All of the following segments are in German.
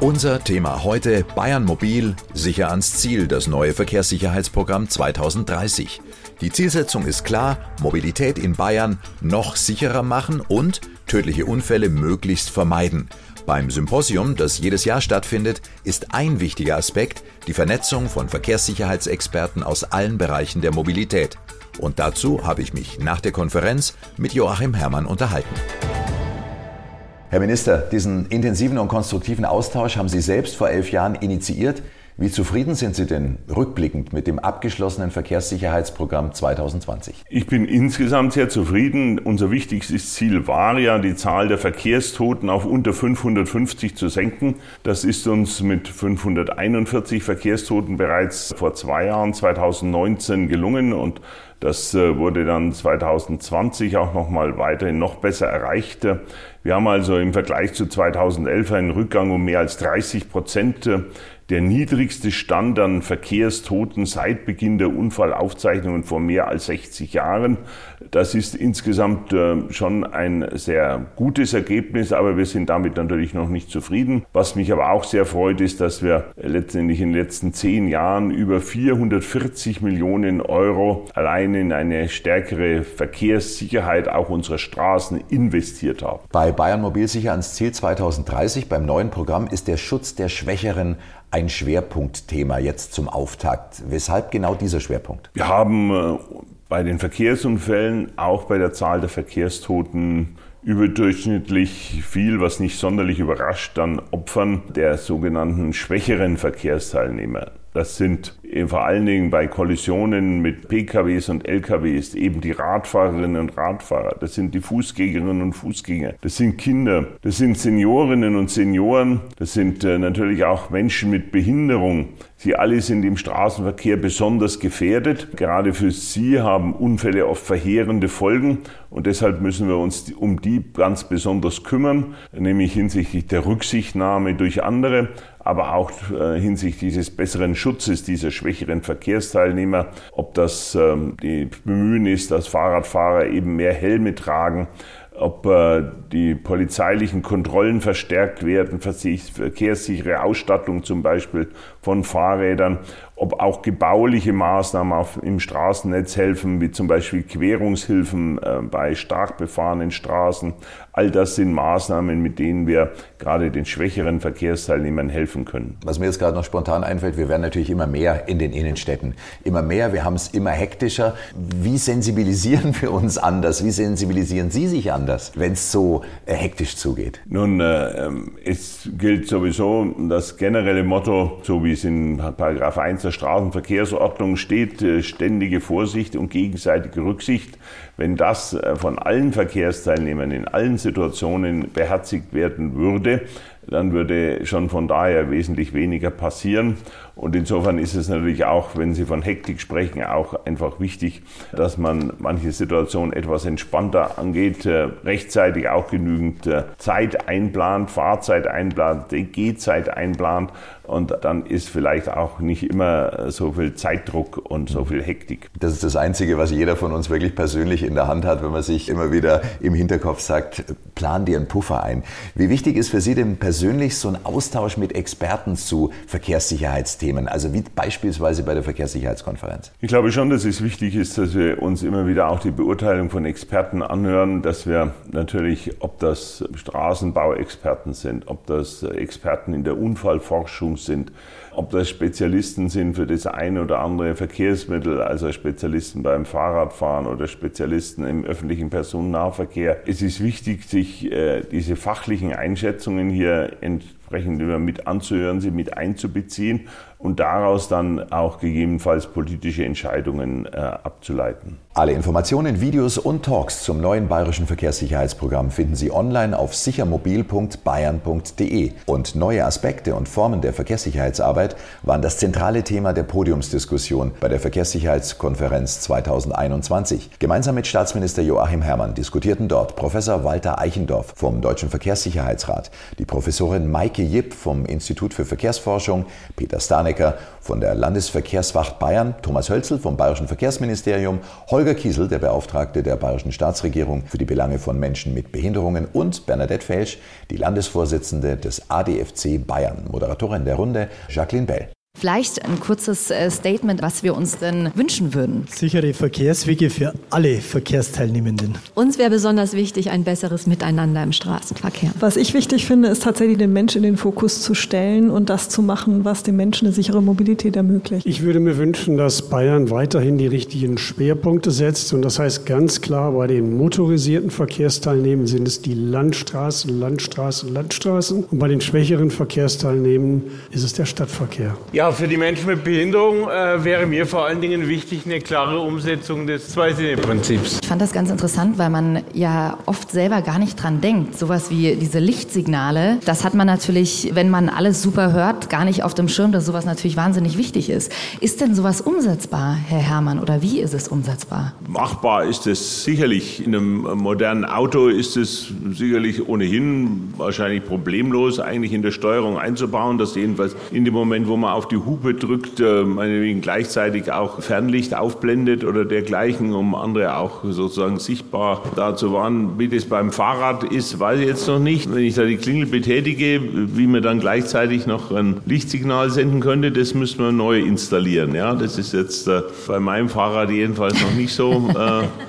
Unser Thema heute Bayern Mobil, sicher ans Ziel, das neue Verkehrssicherheitsprogramm 2030. Die Zielsetzung ist klar, Mobilität in Bayern noch sicherer machen und tödliche Unfälle möglichst vermeiden. Beim Symposium, das jedes Jahr stattfindet, ist ein wichtiger Aspekt die Vernetzung von Verkehrssicherheitsexperten aus allen Bereichen der Mobilität. Und dazu habe ich mich nach der Konferenz mit Joachim Herrmann unterhalten. Herr Minister, diesen intensiven und konstruktiven Austausch haben Sie selbst vor elf Jahren initiiert. Wie zufrieden sind Sie denn rückblickend mit dem abgeschlossenen Verkehrssicherheitsprogramm 2020? Ich bin insgesamt sehr zufrieden. Unser wichtigstes Ziel war ja, die Zahl der Verkehrstoten auf unter 550 zu senken. Das ist uns mit 541 Verkehrstoten bereits vor zwei Jahren, 2019, gelungen und das äh, wurde dann 2020 auch nochmal weiterhin noch besser erreicht. Wir haben also im Vergleich zu 2011 einen Rückgang um mehr als 30 Prozent der niedrigste Stand an Verkehrstoten seit Beginn der Unfallaufzeichnungen vor mehr als 60 Jahren. Das ist insgesamt äh, schon ein sehr gutes Ergebnis, aber wir sind damit natürlich noch nicht zufrieden. Was mich aber auch sehr freut, ist, dass wir letztendlich in den letzten zehn Jahren über 440 Millionen Euro allein in eine stärkere Verkehrssicherheit auch unserer Straßen investiert haben. Bei Bayern Mobil sicher ans Ziel 2030 beim neuen Programm ist der Schutz der Schwächeren ein Schwerpunktthema jetzt zum Auftakt. Weshalb genau dieser Schwerpunkt? Wir haben äh, bei den Verkehrsunfällen, auch bei der Zahl der Verkehrstoten, überdurchschnittlich viel, was nicht sonderlich überrascht, an Opfern der sogenannten schwächeren Verkehrsteilnehmer. Das sind vor allen Dingen bei Kollisionen mit PKWs und LKWs eben die Radfahrerinnen und Radfahrer. Das sind die Fußgängerinnen und Fußgänger. Das sind Kinder. Das sind Seniorinnen und Senioren. Das sind äh, natürlich auch Menschen mit Behinderung. Sie alle sind im Straßenverkehr besonders gefährdet. Gerade für sie haben Unfälle oft verheerende Folgen und deshalb müssen wir uns um die ganz besonders kümmern, nämlich hinsichtlich der Rücksichtnahme durch andere, aber auch äh, hinsichtlich des besseren Schutzes dieser schwächeren Verkehrsteilnehmer, ob das ähm, die Bemühen ist, dass Fahrradfahrer eben mehr Helme tragen, ob äh, die polizeilichen Kontrollen verstärkt werden, verkehrssichere Ausstattung zum Beispiel von Fahrrädern, ob auch gebauliche Maßnahmen auf, im Straßennetz helfen, wie zum Beispiel Querungshilfen äh, bei stark befahrenen Straßen. All das sind Maßnahmen, mit denen wir gerade den schwächeren Verkehrsteilnehmern helfen können. Was mir jetzt gerade noch spontan einfällt, wir werden natürlich immer mehr in den Innenstädten. Immer mehr, wir haben es immer hektischer. Wie sensibilisieren wir uns anders? Wie sensibilisieren Sie sich anders, wenn es so äh, hektisch zugeht? Nun, äh, ähm, es gilt sowieso das generelle Motto, so wie es in Paragraph 1 der Straßenverkehrsordnung steht, äh, ständige Vorsicht und gegenseitige Rücksicht. Wenn das äh, von allen Verkehrsteilnehmern in allen Situationen beherzigt werden würde, dann würde schon von daher wesentlich weniger passieren. Und insofern ist es natürlich auch, wenn Sie von Hektik sprechen, auch einfach wichtig, dass man manche Situationen etwas entspannter angeht, äh, rechtzeitig auch genügend äh, Zeit einplant, Fahrzeit einplant, Gehzeit einplant. Und dann ist vielleicht auch nicht immer so viel Zeitdruck und so viel Hektik. Das ist das Einzige, was jeder von uns wirklich persönlich in der Hand hat, wenn man sich immer wieder im Hinterkopf sagt, plan dir einen Puffer ein. Wie wichtig ist für Sie denn persönlich so ein Austausch mit Experten zu Verkehrssicherheitsthemen, also wie beispielsweise bei der Verkehrssicherheitskonferenz? Ich glaube schon, dass es wichtig ist, dass wir uns immer wieder auch die Beurteilung von Experten anhören, dass wir natürlich, ob das Straßenbauexperten sind, ob das Experten in der Unfallforschung sind, ob das Spezialisten sind für das eine oder andere Verkehrsmittel, also Spezialisten beim Fahrradfahren oder Spezialisten im öffentlichen Personennahverkehr. Es ist wichtig, sich äh, diese fachlichen Einschätzungen hier entsprechend mit anzuhören, sie mit einzubeziehen und daraus dann auch gegebenenfalls politische Entscheidungen äh, abzuleiten. Alle Informationen, Videos und Talks zum neuen bayerischen Verkehrssicherheitsprogramm finden Sie online auf sichermobil.bayern.de. Und neue Aspekte und Formen der Verkehrssicherheitsarbeit waren das zentrale Thema der Podiumsdiskussion bei der Verkehrssicherheitskonferenz 2021. Gemeinsam mit Staatsminister Joachim Herrmann diskutierten dort Professor Walter Eichendorff vom Deutschen Verkehrssicherheitsrat, die Professorin Maike Anke Jipp vom Institut für Verkehrsforschung, Peter Stanecker von der Landesverkehrswacht Bayern, Thomas Hölzel vom Bayerischen Verkehrsministerium, Holger Kiesel, der Beauftragte der Bayerischen Staatsregierung für die Belange von Menschen mit Behinderungen und Bernadette Felsch, die Landesvorsitzende des ADFC Bayern. Moderatorin der Runde, Jacqueline Bell. Vielleicht ein kurzes äh, Statement, was wir uns denn wünschen würden. Sichere Verkehrswege für alle Verkehrsteilnehmenden. Uns wäre besonders wichtig ein besseres Miteinander im Straßenverkehr. Was ich wichtig finde, ist tatsächlich den Menschen in den Fokus zu stellen und das zu machen, was den Menschen eine sichere Mobilität ermöglicht. Ich würde mir wünschen, dass Bayern weiterhin die richtigen Schwerpunkte setzt. Und das heißt ganz klar, bei den motorisierten Verkehrsteilnehmenden sind es die Landstraßen, Landstraßen, Landstraßen. Und bei den schwächeren Verkehrsteilnehmenden ist es der Stadtverkehr. Ja, für die Menschen mit Behinderung äh, wäre mir vor allen Dingen wichtig eine klare Umsetzung des Zwei-Sinne-Prinzips. Ich fand das ganz interessant, weil man ja oft selber gar nicht dran denkt. Sowas wie diese Lichtsignale, das hat man natürlich, wenn man alles super hört, gar nicht auf dem Schirm, dass sowas natürlich wahnsinnig wichtig ist. Ist denn sowas umsetzbar, Herr Herrmann, oder wie ist es umsetzbar? Machbar ist es sicherlich. In einem modernen Auto ist es sicherlich ohnehin wahrscheinlich problemlos, eigentlich in der Steuerung einzubauen, dass jedenfalls in dem Moment, wo man auf die Hupe drückt, äh, meinetwegen gleichzeitig auch Fernlicht aufblendet oder dergleichen, um andere auch sozusagen sichtbar da zu warnen. Wie das beim Fahrrad ist, weiß ich jetzt noch nicht. Wenn ich da die Klingel betätige, wie man dann gleichzeitig noch ein Lichtsignal senden könnte, das müssen wir neu installieren. Ja, das ist jetzt äh, bei meinem Fahrrad jedenfalls noch nicht so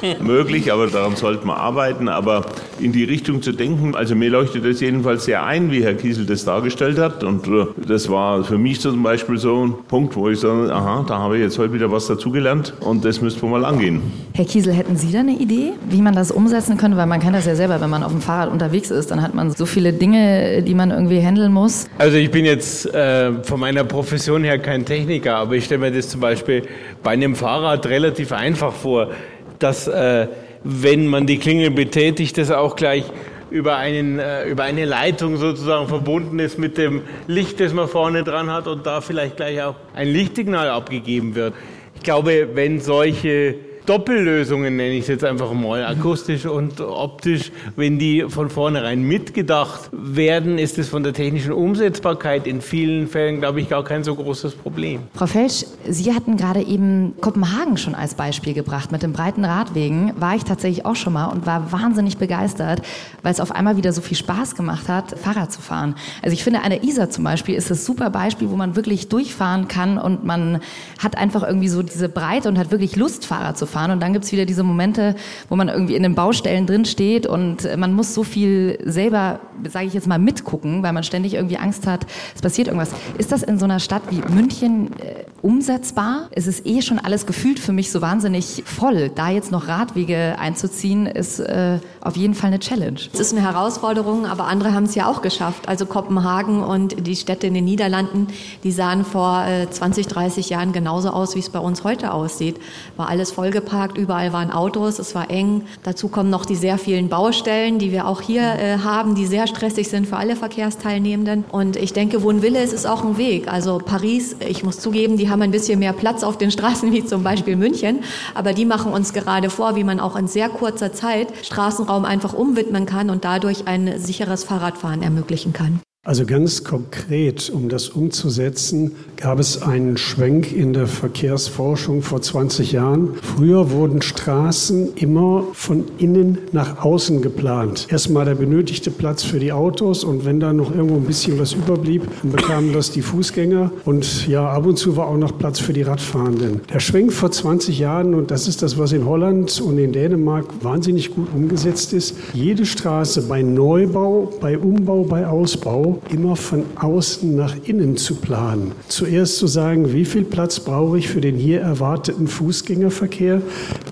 äh, möglich, aber daran sollten wir arbeiten. Aber in die Richtung zu denken, also mir leuchtet das jedenfalls sehr ein, wie Herr Kiesel das dargestellt hat. Und äh, das war für mich zum Beispiel Beispiel so ein Punkt, wo ich sage, aha, da habe ich jetzt heute wieder was dazugelernt und das müsste wir mal angehen. Herr Kiesel, hätten Sie da eine Idee, wie man das umsetzen könnte? Weil man kennt das ja selber, wenn man auf dem Fahrrad unterwegs ist, dann hat man so viele Dinge, die man irgendwie handeln muss. Also ich bin jetzt äh, von meiner Profession her kein Techniker, aber ich stelle mir das zum Beispiel bei einem Fahrrad relativ einfach vor, dass äh, wenn man die Klingel betätigt, das auch gleich über, einen, äh, über eine Leitung sozusagen verbunden ist mit dem Licht, das man vorne dran hat und da vielleicht gleich auch ein Lichtsignal abgegeben wird. Ich glaube, wenn solche Doppellösungen, nenne ich es jetzt einfach mal, akustisch und optisch, wenn die von vornherein mitgedacht werden, ist es von der technischen Umsetzbarkeit in vielen Fällen, glaube ich, gar kein so großes Problem. Frau Felsch, Sie hatten gerade eben Kopenhagen schon als Beispiel gebracht. Mit den breiten Radwegen war ich tatsächlich auch schon mal und war wahnsinnig begeistert, weil es auf einmal wieder so viel Spaß gemacht hat, Fahrrad zu fahren. Also ich finde, an der Isar zum Beispiel ist das super Beispiel, wo man wirklich durchfahren kann und man hat einfach irgendwie so diese Breite und hat wirklich Lust, Fahrrad zu fahren fahren. Und dann gibt es wieder diese Momente, wo man irgendwie in den Baustellen drin steht und man muss so viel selber, sage ich jetzt mal, mitgucken, weil man ständig irgendwie Angst hat, es passiert irgendwas. Ist das in so einer Stadt wie München äh, umsetzbar? Es ist eh schon alles gefühlt für mich so wahnsinnig voll. Da jetzt noch Radwege einzuziehen, ist äh, auf jeden Fall eine Challenge. Es ist eine Herausforderung, aber andere haben es ja auch geschafft. Also Kopenhagen und die Städte in den Niederlanden, die sahen vor äh, 20, 30 Jahren genauso aus, wie es bei uns heute aussieht. War alles vollgepackt vollgeparkt, überall waren Autos, es war eng. Dazu kommen noch die sehr vielen Baustellen, die wir auch hier äh, haben, die sehr stressig sind für alle Verkehrsteilnehmenden. Und ich denke, wo ein Wille ist, ist auch ein Weg. Also Paris, ich muss zugeben, die haben ein bisschen mehr Platz auf den Straßen wie zum Beispiel München, aber die machen uns gerade vor, wie man auch in sehr kurzer Zeit Straßenraum einfach umwidmen kann und dadurch ein sicheres Fahrradfahren ermöglichen kann. Also ganz konkret, um das umzusetzen, gab es einen Schwenk in der Verkehrsforschung vor 20 Jahren. Früher wurden Straßen immer von innen nach außen geplant. Erstmal der benötigte Platz für die Autos und wenn da noch irgendwo ein bisschen was überblieb, dann bekamen das die Fußgänger und ja, ab und zu war auch noch Platz für die Radfahrenden. Der Schwenk vor 20 Jahren, und das ist das, was in Holland und in Dänemark wahnsinnig gut umgesetzt ist, jede Straße bei Neubau, bei Umbau, bei Ausbau immer von außen nach innen zu planen. Zuerst zu sagen, wie viel Platz brauche ich für den hier erwarteten Fußgängerverkehr,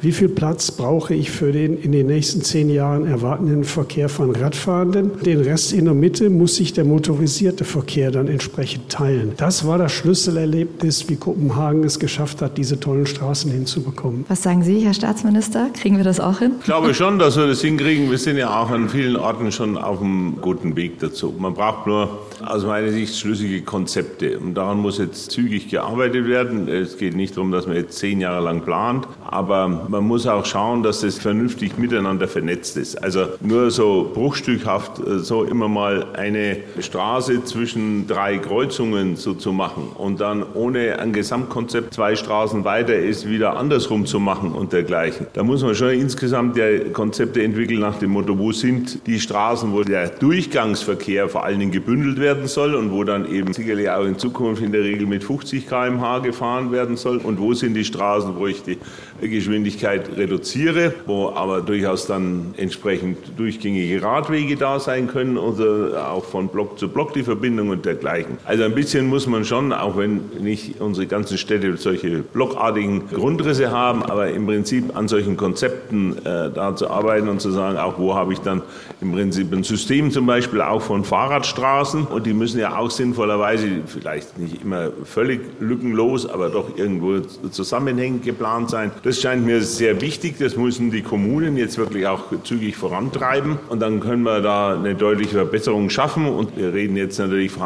wie viel Platz brauche ich für den in den nächsten zehn Jahren erwartenden Verkehr von Radfahrenden. Den Rest in der Mitte muss sich der motorisierte Verkehr dann entsprechend teilen. Das war das Schlüsselerlebnis, wie Kopenhagen es geschafft hat, diese tollen Straßen hinzubekommen. Was sagen Sie, Herr Staatsminister? Kriegen wir das auch hin? Ich glaube schon, dass wir das hinkriegen. Wir sind ja auch an vielen Orten schon auf einem guten Weg dazu. Man braucht nur aus meiner Sicht schlüssige Konzepte. Und daran muss jetzt zügig gearbeitet werden. Es geht nicht darum, dass man jetzt zehn Jahre lang plant, aber man muss auch schauen, dass das vernünftig miteinander vernetzt ist. Also nur so bruchstückhaft äh, so immer mal eine Straße zwischen drei Kreuzungen so zu machen und dann ohne ein Gesamtkonzept zwei Straßen weiter ist, wieder andersrum zu machen und dergleichen. Da muss man schon insgesamt ja Konzepte entwickeln nach dem Motto, wo sind die Straßen, wo der Durchgangsverkehr vor allen Dingen gebündelt werden soll und wo dann eben sicherlich auch in Zukunft in der Regel mit 50 km/h gefahren werden soll und wo sind die Straßen, wo ich die Geschwindigkeit reduziere, wo aber durchaus dann entsprechend durchgängige Radwege da sein können oder auch von Block zu Block die Verbindung und dergleichen. Also ein bisschen muss man schon, auch wenn nicht unsere ganzen Städte solche blockartigen Grundrisse haben, aber im Prinzip an solchen Konzepten äh, da zu arbeiten und zu sagen, auch wo habe ich dann im Prinzip ein System zum Beispiel auch von Fahrradstraßen und die müssen ja auch sinnvollerweise, vielleicht nicht immer völlig lückenlos, aber doch irgendwo zusammenhängend geplant sein. Das scheint mir sehr wichtig. Das müssen die Kommunen jetzt wirklich auch zügig vorantreiben. Und dann können wir da eine deutliche Verbesserung schaffen. Und wir reden jetzt natürlich vor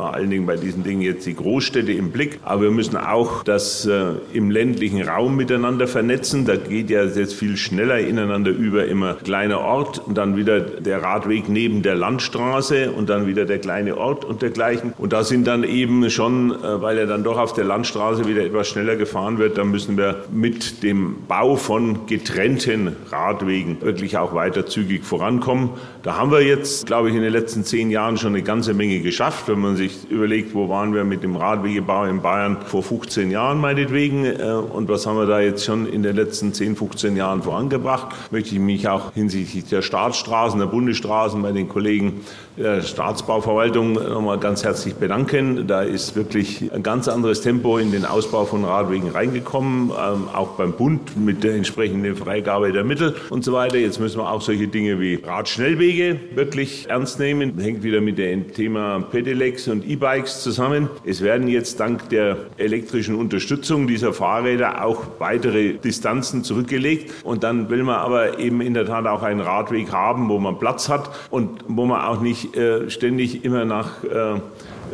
allen Dingen bei diesen Dingen jetzt die Großstädte im Blick. Aber wir müssen auch das äh, im ländlichen Raum miteinander vernetzen. Da geht ja jetzt viel schneller ineinander über. Immer kleiner Ort und dann wieder der Radweg neben der Landstraße und dann wieder der kleine Ort und dergleichen. Und da sind dann eben schon, äh, weil er dann doch auf der Landstraße wieder etwas schneller gefahren wird, da müssen wir mit dem Bau von getrennten Radwegen wirklich auch weiter zügig vorankommen. Da haben wir jetzt, glaube ich, in den letzten zehn Jahren schon eine ganze Menge geschafft, wenn man sich überlegt, wo waren wir mit dem Radwegebau in Bayern vor 15 Jahren meinetwegen äh, und was haben wir da jetzt schon in den letzten 10, 15 Jahren vorangebracht. Möchte ich mich auch hinsichtlich der Staatsstraßen, der Bundesstraßen bei den Kollegen der Staatsbauverwaltung nochmal ganz herzlich bedanken. Da ist wirklich ein ganz anderes Tempo in den Ausbau von Radwegen reingekommen, ähm, auch beim Bund mit der entsprechenden Freigabe der Mittel und so weiter. Jetzt müssen wir auch solche Dinge wie Radschnellwege wirklich ernst nehmen. Hängt wieder mit dem Thema Pedelecs und E-Bikes zusammen. Es werden jetzt dank der elektrischen Unterstützung dieser Fahrräder auch weitere Distanzen zurückgelegt. Und dann will man aber eben in der Tat auch einen Radweg haben, wo man Platz hat und wo man auch nicht äh, ständig immer nach äh,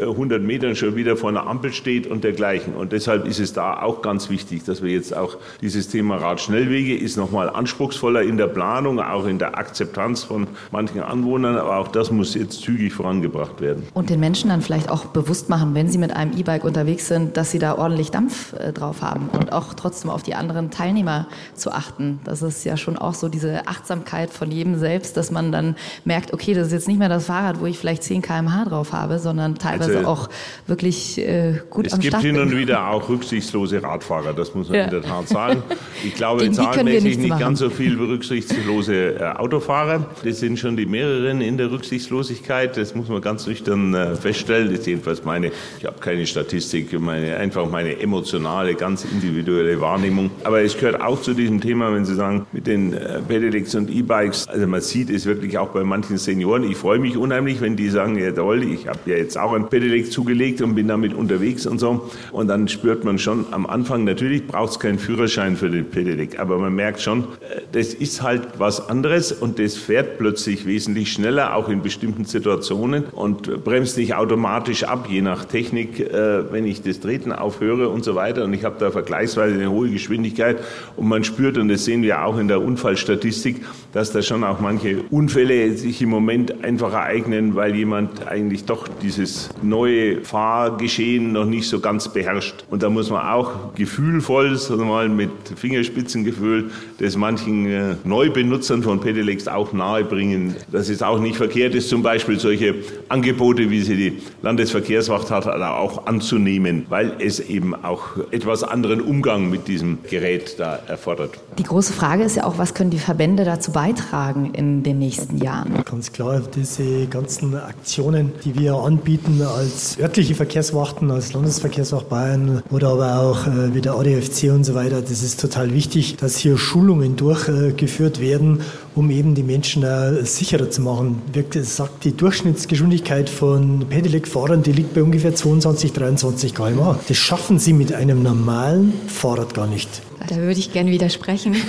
100 Metern schon wieder vor einer Ampel steht und dergleichen. Und deshalb ist es da auch ganz wichtig, dass wir jetzt auch dieses Thema Radschnellwege ist nochmal anspruchsvoller in der Planung, auch in der Akzeptanz von manchen Anwohnern, aber auch das muss jetzt zügig vorangebracht werden. Und den Menschen dann vielleicht auch bewusst machen, wenn sie mit einem E-Bike unterwegs sind, dass sie da ordentlich Dampf äh, drauf haben und auch trotzdem auf die anderen Teilnehmer zu achten. Das ist ja schon auch so diese Achtsamkeit von jedem selbst, dass man dann merkt, okay, das ist jetzt nicht mehr das Fahrrad, wo ich vielleicht 10 km/h drauf habe, sondern teilweise teilweise also auch wirklich äh, gut es am Start Es gibt hin und wieder auch rücksichtslose Radfahrer, das muss man ja. in der Tat sagen. Ich glaube zahlenmäßig nicht machen. ganz so viel rücksichtslose äh, Autofahrer. Das sind schon die mehreren in der Rücksichtslosigkeit. Das muss man ganz nüchtern äh, feststellen. Das ist jedenfalls meine, ich habe keine Statistik, meine, einfach meine emotionale, ganz individuelle Wahrnehmung. Aber es gehört auch zu diesem Thema, wenn Sie sagen, mit den äh, Pedelecs und E-Bikes, also man sieht es wirklich auch bei manchen Senioren. Ich freue mich unheimlich, wenn die sagen, ja toll, ich habe ja jetzt auch ein Pedelec zugelegt und bin damit unterwegs und so. Und dann spürt man schon am Anfang, natürlich braucht es keinen Führerschein für den Pedelec, aber man merkt schon, äh, das ist halt was anderes und das fährt plötzlich wesentlich schneller, auch in bestimmten Situationen und bremst nicht automatisch ab, je nach Technik, äh, wenn ich das Treten aufhöre und so weiter. Und ich habe da vergleichsweise eine hohe Geschwindigkeit und man spürt, und das sehen wir auch in der Unfallstatistik, dass da schon auch manche Unfälle sich im Moment einfach ereignen, weil jemand eigentlich doch dieses neue Fahrgeschehen noch nicht so ganz beherrscht. Und da muss man auch gefühlvoll, sagen wir mal mit Fingerspitzengefühl, das manchen äh, Neubenutzern von Pedelecs auch nahebringen, dass es auch nicht verkehrt ist, zum Beispiel solche Angebote, wie sie die Landesverkehrswacht hat, auch anzunehmen, weil es eben auch etwas anderen Umgang mit diesem Gerät da erfordert. Die große Frage ist ja auch, was können die Verbände dazu beitragen in den nächsten Jahren? Ganz klar, diese ganzen Aktionen, die wir anbieten, als örtliche Verkehrswachten, als Landesverkehrswacht Bayern oder aber auch äh, wie der ADFC und so weiter. Das ist total wichtig, dass hier Schulungen durchgeführt werden, um eben die Menschen äh, sicherer zu machen. Wie sagt, die Durchschnittsgeschwindigkeit von Pedelec-Fahrern, die liegt bei ungefähr 22, 23 km/h. Das schaffen sie mit einem normalen Fahrrad gar nicht. Da würde ich gerne widersprechen.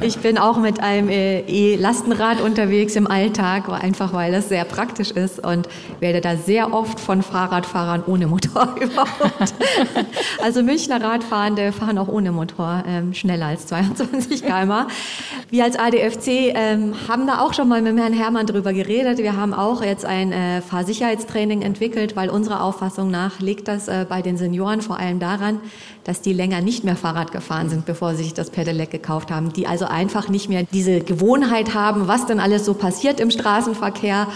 ich bin auch mit einem äh, E-Lastenrad unterwegs im Alltag, einfach weil das sehr praktisch ist und werde da sehr oft von Fahrradfahrern ohne Motor überhaupt. also Münchner Radfahrende fahren auch ohne Motor ähm, schneller als 22 km. Wir als ADFC ähm, haben da auch schon mal mit Herrn Hermann drüber geredet. Wir haben auch jetzt ein äh, Fahrsicherheitstraining entwickelt, weil unserer Auffassung nach liegt das äh, bei den Senioren vor allem daran, dass die länger nicht mehr Fahrrad gefahren sind, bevor sie sich das Pedelec gekauft haben, die also einfach nicht mehr diese Gewohnheit haben, was denn alles so passiert im Straßenverkehr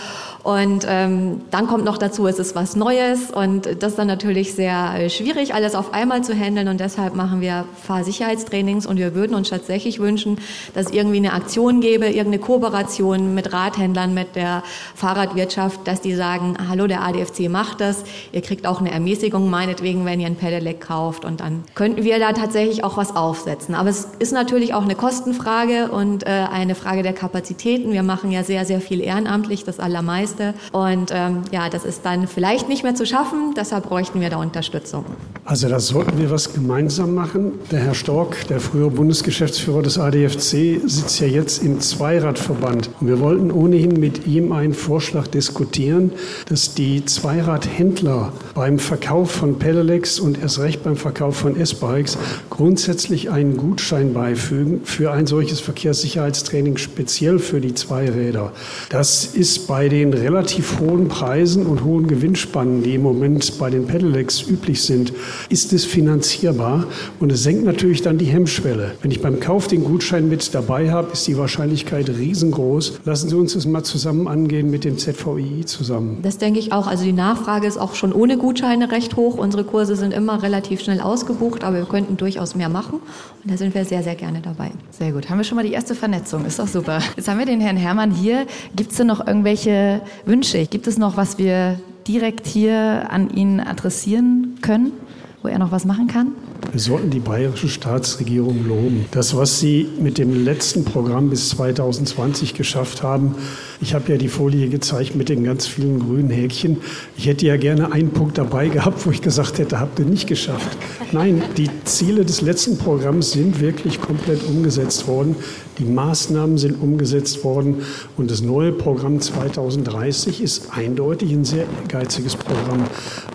und ähm, dann kommt noch dazu, es ist was Neues und das ist dann natürlich sehr äh, schwierig, alles auf einmal zu handeln. Und deshalb machen wir Fahrsicherheitstrainings und wir würden uns tatsächlich wünschen, dass irgendwie eine Aktion gäbe, irgendeine Kooperation mit Radhändlern, mit der Fahrradwirtschaft, dass die sagen, hallo, der ADFC macht das, ihr kriegt auch eine Ermäßigung meinetwegen, wenn ihr ein Pedelec kauft. Und dann könnten wir da tatsächlich auch was aufsetzen. Aber es ist natürlich auch eine Kostenfrage und äh, eine Frage der Kapazitäten. Wir machen ja sehr, sehr viel ehrenamtlich, das allermeiste. Und ähm, ja, das ist dann vielleicht nicht mehr zu schaffen, deshalb bräuchten wir da Unterstützung. Also da sollten wir was gemeinsam machen. Der Herr Stork, der frühere Bundesgeschäftsführer des ADFC, sitzt ja jetzt im Zweiradverband. Und wir wollten ohnehin mit ihm einen Vorschlag diskutieren, dass die Zweiradhändler beim Verkauf von Pedelecs und erst recht beim Verkauf von S-Bikes grundsätzlich einen Gutschein beifügen für ein solches Verkehrssicherheitstraining speziell für die Zweiräder. Das ist bei den relativ hohen Preisen und hohen Gewinnspannen, die im Moment bei den Pedelecs üblich sind, ist es finanzierbar und es senkt natürlich dann die Hemmschwelle. Wenn ich beim Kauf den Gutschein mit dabei habe, ist die Wahrscheinlichkeit riesengroß. Lassen Sie uns das mal zusammen angehen mit dem ZVI zusammen. Das denke ich auch. Also die Nachfrage ist auch schon ohne Gutscheine recht hoch. Unsere Kurse sind immer relativ schnell ausgebucht, aber wir könnten durchaus mehr machen und da sind wir sehr, sehr gerne dabei. Sehr gut. Haben wir schon mal die erste Vernetzung. Ist doch super. Jetzt haben wir den Herrn Hermann hier. Gibt es denn noch irgendwelche Wünsche? Gibt es noch, was wir direkt hier an ihn adressieren können, wo er noch was machen kann? Wir sollten die bayerische Staatsregierung loben. Das, was sie mit dem letzten Programm bis 2020 geschafft haben, ich habe ja die Folie gezeigt mit den ganz vielen grünen Häkchen. Ich hätte ja gerne einen Punkt dabei gehabt, wo ich gesagt hätte, habt ihr nicht geschafft. Nein, die Ziele des letzten Programms sind wirklich komplett umgesetzt worden. Die Maßnahmen sind umgesetzt worden und das neue Programm 2030 ist eindeutig ein sehr ehrgeiziges Programm.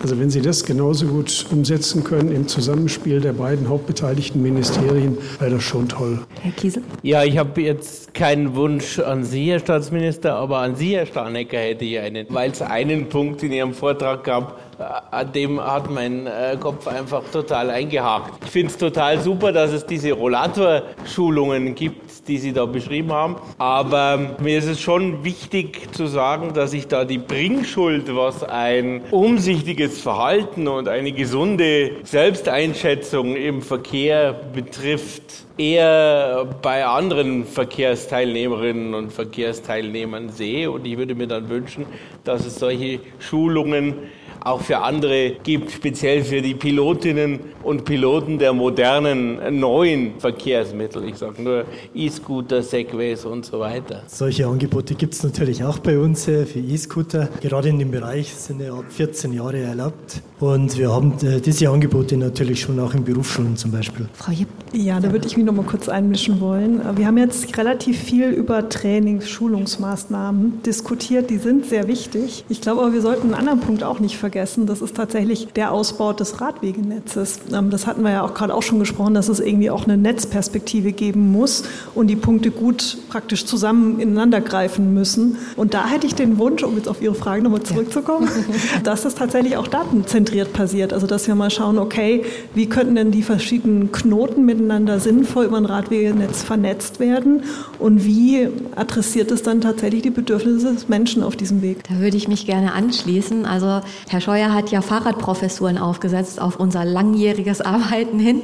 Also wenn Sie das genauso gut umsetzen können im Zusammenspiel der beiden hauptbeteiligten Ministerien, wäre das schon toll. Herr Kiesel? Ja, ich habe jetzt keinen Wunsch an Sie, Herr Staatsminister, aber an Sie, Herr Starnecker, hätte ich einen, weil es einen Punkt in Ihrem Vortrag gab, äh, an dem hat mein äh, Kopf einfach total eingehakt. Ich finde es total super, dass es diese Rollatorschulungen gibt, die Sie da beschrieben haben. Aber mir ist es schon wichtig zu sagen, dass ich da die Bringschuld, was ein umsichtiges Verhalten und eine gesunde Selbsteinschätzung im Verkehr betrifft, eher bei anderen Verkehrsteilnehmerinnen und Verkehrsteilnehmern sehe. Und ich würde mir dann wünschen, dass es solche Schulungen auch für andere gibt, speziell für die Pilotinnen und Piloten der modernen neuen Verkehrsmittel. Ich sage nur E-Scooter, Segways und so weiter. Solche Angebote gibt es natürlich auch bei uns äh, für E-Scooter. Gerade in dem Bereich sind ja ab 14 Jahre erlaubt. Und wir haben äh, diese Angebote natürlich schon auch in Berufsschulen zum Beispiel. Frau Jipp? Ja, da würde ich mich noch mal kurz einmischen wollen. Wir haben jetzt relativ viel über Trainings, Schulungsmaßnahmen diskutiert. Die sind sehr wichtig. Ich glaube aber, wir sollten einen anderen Punkt auch nicht vergessen. Das ist tatsächlich der Ausbau des Radwegenetzes. Ähm, das hatten wir ja auch gerade auch schon gesprochen, dass es irgendwie auch eine Netzperspektive geben muss und die Punkte gut praktisch zusammen ineinander greifen müssen. Und da hätte ich den Wunsch, um jetzt auf Ihre Frage nochmal zurückzukommen, ja. dass das tatsächlich auch datenzentriert passiert. Also dass wir mal schauen, okay, wie könnten denn die verschiedenen Knoten miteinander sinnvoll über ein Radwegenetz vernetzt werden und wie adressiert es dann tatsächlich die Bedürfnisse des Menschen auf diesem Weg? Da würde ich mich gerne anschließen. Also Herr Scheuer hat ja Fahrradprofessuren aufgesetzt auf unser langjähriges Arbeiten hin,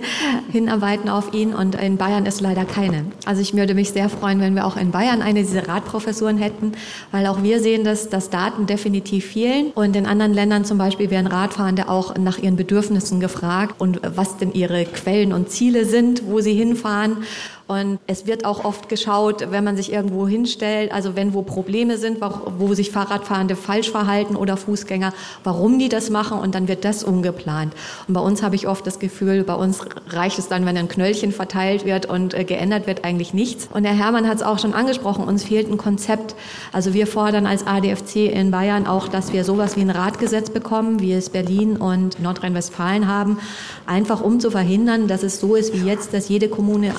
hinarbeiten auf ihn und in Bayern ist leider keine. Also ich würde mich sehr freuen, wenn wir auch in Bayern eine dieser Radprofessuren hätten, weil auch wir sehen, dass, dass Daten definitiv fehlen und in anderen Ländern zum Beispiel werden Radfahrende auch nach ihren Bedürfnissen gefragt und was denn ihre Quellen und Ziele sind, wo sie hinfahren Und es wird auch oft geschaut, wenn man sich irgendwo hinstellt, also wenn wo Probleme sind, wo sich Fahrradfahrende falsch verhalten oder Fußgänger, warum die das machen und dann wird das umgeplant. Und bei uns habe ich oft das Gefühl, bei uns reicht es dann, wenn ein Knöllchen verteilt wird und äh, geändert wird eigentlich nichts. Und Herr Hermann hat es auch schon angesprochen, uns fehlt ein Konzept. Also wir fordern als ADFC in Bayern auch, dass wir sowas wie ein Radgesetz bekommen, wie es Berlin und Nordrhein-Westfalen haben, einfach um zu verhindern, dass es so ist wie jetzt, dass jede Kommune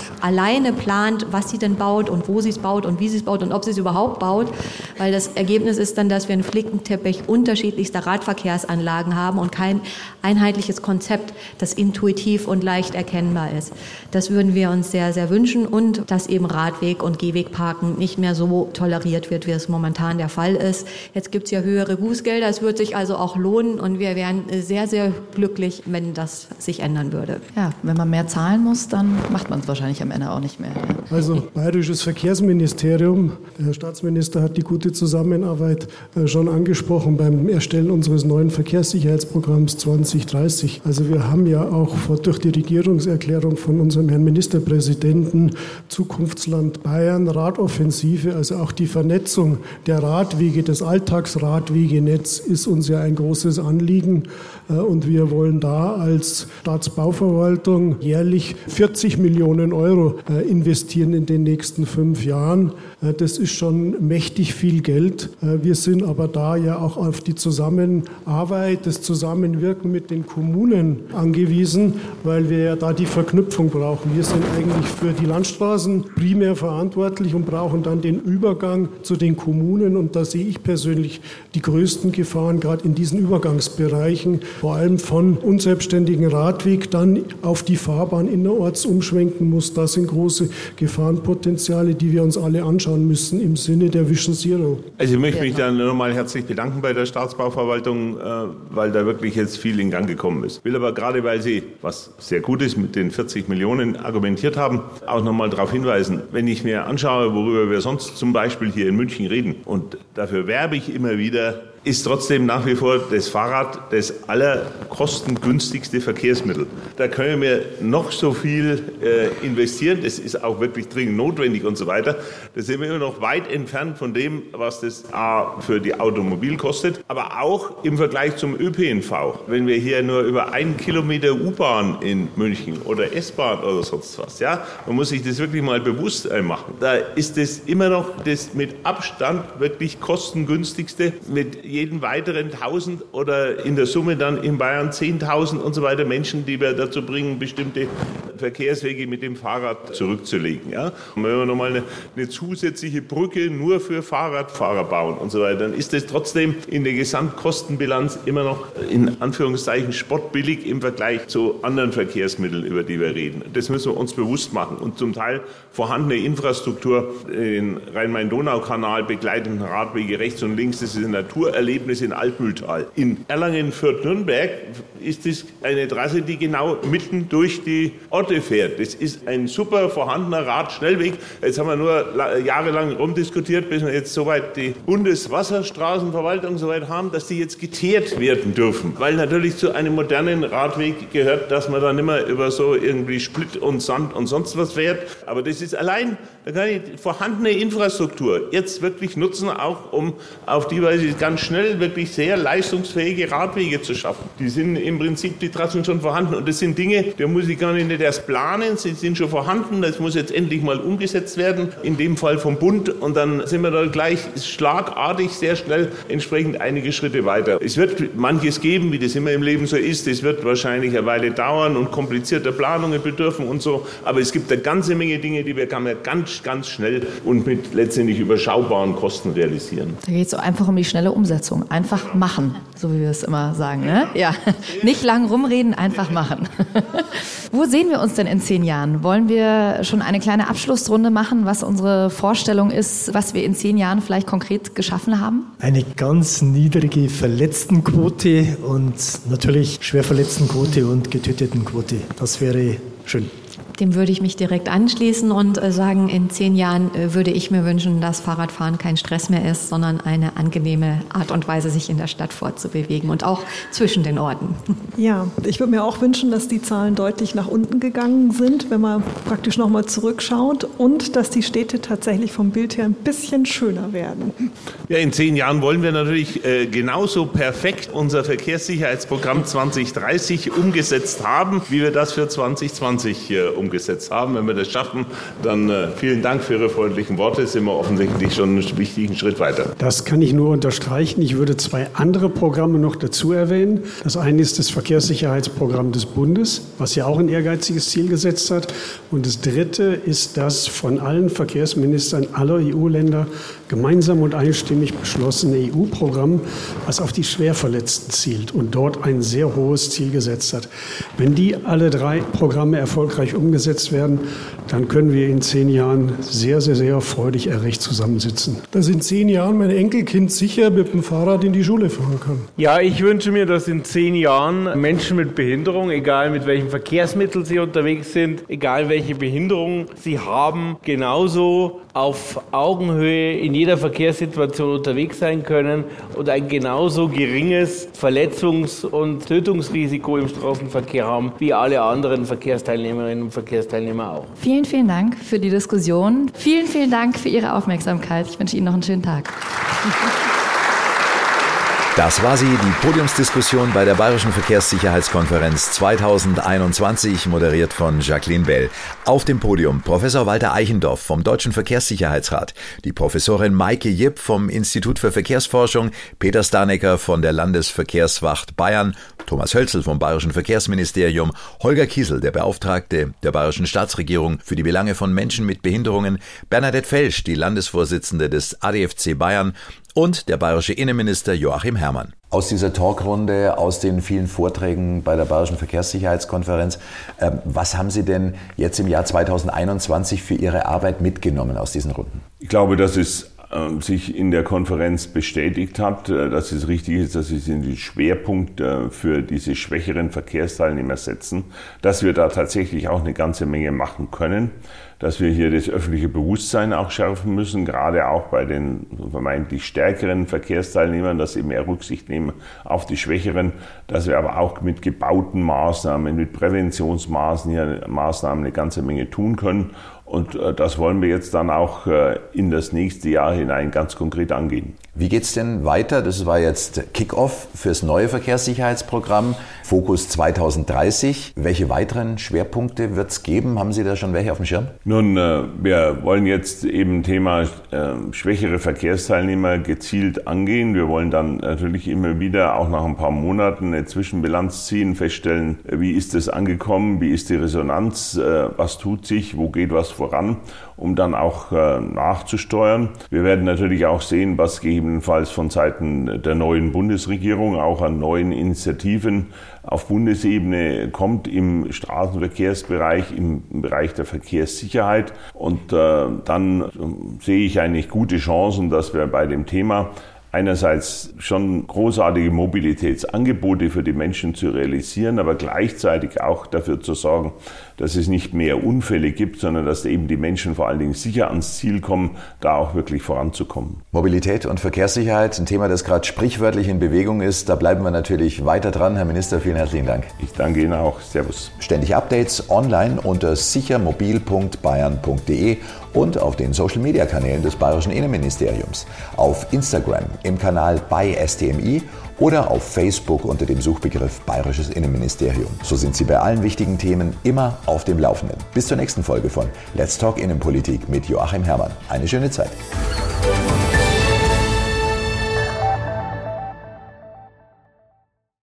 alleine plant, was sie denn baut und wo sie es baut und wie sie es baut und ob sie es überhaupt baut, weil das Ergebnis ist dann, dass wir einen Flickenteppich unterschiedlichster Radverkehrsanlagen haben und kein einheitliches Konzept, das intuitiv und leicht erkennbar ist. Das würden wir uns sehr, sehr wünschen und dass eben Radweg und Gehwegparken nicht mehr so toleriert wird, wie es momentan der Fall ist. Jetzt gibt es ja höhere Bußgelder, es wird sich also auch lohnen und wir wären sehr, sehr glücklich, wenn das sich ändern würde. Ja, wenn man mehr zahlen muss, dann macht man es wahrscheinlich am Ende auch nicht mehr. Also Bayerisches Verkehrsministerium, der Herr Staatsminister hat die gute Zusammenarbeit äh, schon angesprochen beim Erstellen unseres neuen Verkehrssicherheitsprogramms 2030. Also wir haben ja auch durch die Regierungserklärung von unserem Herrn Ministerpräsidenten Zukunftsland Bayern Radoffensive, also auch die Vernetzung der Radwege, des Alltagsradwegenetz ist uns ja ein großes Anliegen. Äh, und wir wollen da als Staatsbauverwaltung jährlich 40 Millionen Euro äh, investieren in den nächsten fünf Jahren. Äh, das ist schon mächtig viel Geld. Wir sind aber da ja auch auf die Zusammenarbeit, das Zusammenwirken mit den Kommunen angewiesen, weil wir ja da die Verknüpfung brauchen. Wir sind eigentlich für die Landstraßen primär verantwortlich und brauchen dann den Übergang zu den Kommunen. Und da sehe ich persönlich die größten Gefahren gerade in diesen Übergangsbereichen, vor allem von unselbstständigen Radweg dann auf die Fahrbahn innerorts umschwenken muss. Das sind große Gefahrenpotenziale, die wir uns alle anschauen müssen im Sinne der Vision Zero. Also ich möchte mich dann nochmal herzlich bedanken bei der Staatsbauverwaltung, äh, weil da wirklich jetzt viel in Gang gekommen ist. Will aber gerade, weil Sie, was sehr gut ist, mit den 40 Millionen argumentiert haben, auch nochmal darauf hinweisen, wenn ich mir anschaue, worüber wir sonst zum Beispiel hier in München reden, und dafür werbe ich immer wieder, ist trotzdem nach wie vor das Fahrrad das allerkostengünstigste Verkehrsmittel. Da können wir noch so viel äh, investieren, das ist auch wirklich dringend notwendig und so weiter. Da sind wir immer noch weit entfernt von dem, was das A für die Automobil kostet, aber auch im Vergleich zum ÖPNV. Wenn wir hier nur über einen Kilometer U-Bahn in München oder S-Bahn oder sonst was, ja, man muss sich das wirklich mal bewusst machen. Da ist es immer noch das mit Abstand wirklich kostengünstigste mit jeden weiteren 1000 oder in der Summe dann in Bayern 10.000 und so weiter Menschen, die wir dazu bringen, bestimmte Verkehrswege mit dem Fahrrad zurückzulegen. Ja? Und wenn wir nochmal eine, eine zusätzliche Brücke nur für Fahrradfahrer bauen und so weiter, dann ist das trotzdem in der Gesamtkostenbilanz immer noch in Anführungszeichen spottbillig im Vergleich zu anderen Verkehrsmitteln, über die wir reden. Das müssen wir uns bewusst machen. Und zum Teil vorhandene Infrastruktur, den Rhein-Main-Donau-Kanal begleitenden Radwege rechts und links, das ist ein Naturerlebnis Erlebnis in Altmühltal. In Erlangen Fürth Nürnberg ist es eine Trasse, die genau mitten durch die Orte fährt. Das ist ein super vorhandener Radschnellweg. Jetzt haben wir nur jahrelang rumdiskutiert, bis wir jetzt soweit die Bundeswasserstraßenverwaltung soweit haben, dass die jetzt geteert werden dürfen. Weil natürlich zu einem modernen Radweg gehört, dass man dann immer über so irgendwie Split und Sand und sonst was fährt. Aber das ist allein, da kann ich vorhandene Infrastruktur jetzt wirklich nutzen, auch um auf die Weise ganz schnell wirklich sehr leistungsfähige Radwege zu schaffen. Die sind im Prinzip die Trassen schon vorhanden und das sind Dinge, da muss ich gar nicht erst planen, sie sind schon vorhanden, das muss jetzt endlich mal umgesetzt werden, in dem Fall vom Bund und dann sind wir da gleich schlagartig sehr schnell entsprechend einige Schritte weiter. Es wird manches geben, wie das immer im Leben so ist, es wird wahrscheinlich eine Weile dauern und komplizierte Planungen bedürfen und so, aber es gibt eine ganze Menge Dinge, die wir ganz, ganz schnell und mit letztendlich überschaubaren Kosten realisieren. Da geht es so einfach um die schnelle Umsetzung. Umsetzung. Einfach machen, so wie wir es immer sagen. Ne? Ja, nicht lang rumreden, einfach machen. Wo sehen wir uns denn in zehn Jahren? Wollen wir schon eine kleine Abschlussrunde machen, was unsere Vorstellung ist, was wir in zehn Jahren vielleicht konkret geschaffen haben? Eine ganz niedrige Verletztenquote und natürlich Schwerverletztenquote und Getötetenquote. Das wäre schön. Dem würde ich mich direkt anschließen und äh, sagen, in zehn Jahren äh, würde ich mir wünschen, dass Fahrradfahren kein Stress mehr ist, sondern eine angenehme Art und Weise, sich in der Stadt fortzubewegen und auch zwischen den Orten. Ja, ich würde mir auch wünschen, dass die Zahlen deutlich nach unten gegangen sind, wenn man praktisch nochmal zurückschaut und dass die Städte tatsächlich vom Bild her ein bisschen schöner werden. Ja, in zehn Jahren wollen wir natürlich äh, genauso perfekt unser Verkehrssicherheitsprogramm 2030 umgesetzt haben, wie wir das für 2020 äh, umgesetzt haben. Wenn wir das schaffen, dann äh, vielen Dank für Ihre freundlichen Worte. Sind wir offensichtlich schon einen wichtigen Schritt weiter. Das kann ich nur unterstreichen. Ich würde zwei andere Programme noch dazu erwähnen. Das eine ist das Verkehrssicherheitsprogramm des Bundes, was ja auch ein ehrgeiziges Ziel gesetzt hat. Und das dritte ist das von allen Verkehrsministern aller EU-Länder gemeinsam und einstimmig beschlossene EU-Programm, was auf die Schwerverletzten zielt und dort ein sehr hohes Ziel gesetzt hat. Wenn die alle drei Programme erfolgreich umgesetzt werden, dann können wir in zehn Jahren sehr, sehr, sehr freudig erregt zusammensitzen. Dass in zehn Jahren mein Enkelkind sicher mit dem Fahrrad in die Schule fahren kann. Ja, ich wünsche mir, dass in zehn Jahren Menschen mit Behinderung, egal mit welchem Verkehrsmittel sie unterwegs sind, egal welche Behinderung sie haben, genauso auf Augenhöhe in jeder Verkehrssituation unterwegs sein können und ein genauso geringes Verletzungs- und Tötungsrisiko im Straßenverkehr haben wie alle anderen Verkehrsteilnehmerinnen und Verkehrsteilnehmer auch. Vielen, vielen Dank für die Diskussion. Vielen, vielen Dank für Ihre Aufmerksamkeit. Ich wünsche Ihnen noch einen schönen Tag. Das war sie, die Podiumsdiskussion bei der Bayerischen Verkehrssicherheitskonferenz 2021, moderiert von Jacqueline Bell. Auf dem Podium Professor Walter Eichendorff vom Deutschen Verkehrssicherheitsrat, die Professorin Maike Jipp vom Institut für Verkehrsforschung, Peter Stanecker von der Landesverkehrswacht Bayern, Thomas Hölzel vom Bayerischen Verkehrsministerium, Holger Kiesel, der Beauftragte der Bayerischen Staatsregierung für die Belange von Menschen mit Behinderungen, Bernadette Felsch, die Landesvorsitzende des ADFC Bayern und der bayerische Innenminister Joachim Herrmann. Aus dieser Talkrunde, aus den vielen Vorträgen bei der Bayerischen Verkehrssicherheitskonferenz, äh, was haben Sie denn jetzt im Jahr 2021 für Ihre Arbeit mitgenommen aus diesen Runden? Ich glaube, dass es äh, sich in der Konferenz bestätigt hat, äh, dass es richtig ist, dass Sie den Schwerpunkt äh, für diese schwächeren Verkehrsteilnehmer setzen, dass wir da tatsächlich auch eine ganze Menge machen können dass wir hier das öffentliche Bewusstsein auch schärfen müssen, gerade auch bei den vermeintlich stärkeren Verkehrsteilnehmern, dass sie mehr Rücksicht nehmen auf die Schwächeren, dass wir aber auch mit gebauten Maßnahmen, mit Präventionsmaßnahmen eine ganze Menge tun können. Und äh, das wollen wir jetzt dann auch äh, in das nächste Jahr hinein ganz konkret angehen. Wie geht es denn weiter? Das war jetzt Kickoff fürs neue Verkehrssicherheitsprogramm, Fokus 2030. Welche weiteren Schwerpunkte wird es geben? Haben Sie da schon welche auf dem Schirm? Nun, äh, wir wollen jetzt eben Thema schwächere Verkehrsteilnehmer gezielt angehen. Wir wollen dann natürlich immer wieder auch nach ein paar Monaten eine Zwischenbilanz ziehen, feststellen, wie ist es angekommen, wie ist die Resonanz, was tut sich, wo geht was voran, um dann auch äh, nachzusteuern. Wir werden natürlich auch sehen, was gegebenenfalls von Seiten der neuen Bundesregierung auch an neuen Initiativen auf Bundesebene kommt im Straßenverkehrsbereich, im, Bereich der Verkehrssicherheit. Und äh, dann äh, sehe ich eigentlich gute Chancen, dass wir bei dem Thema einerseits schon großartige Mobilitätsangebote für die Menschen zu realisieren, aber gleichzeitig auch dafür zu sorgen, dass es nicht mehr Unfälle gibt, sondern dass eben die Menschen vor allen Dingen sicher ans Ziel kommen, da auch wirklich voranzukommen. Mobilität und Verkehrssicherheit, ein Thema, das gerade sprichwörtlich in Bewegung ist. Da bleiben wir natürlich weiter dran. Herr Minister, vielen herzlichen Dank. Ich danke Ihnen auch. Servus. Ständig Updates online unter sichermobil.bayern.de und auf den Social-Media-Kanälen des Bayerischen Innenministeriums, auf Instagram im Kanal bei STMI oder auf Facebook unter dem Suchbegriff Bayerisches Innenministerium. So sind Sie bei allen wichtigen Themen immer auf dem Laufenden. Bis zur nächsten Folge von Let's Talk Innenpolitik mit Joachim Herrmann. Eine schöne Zeit.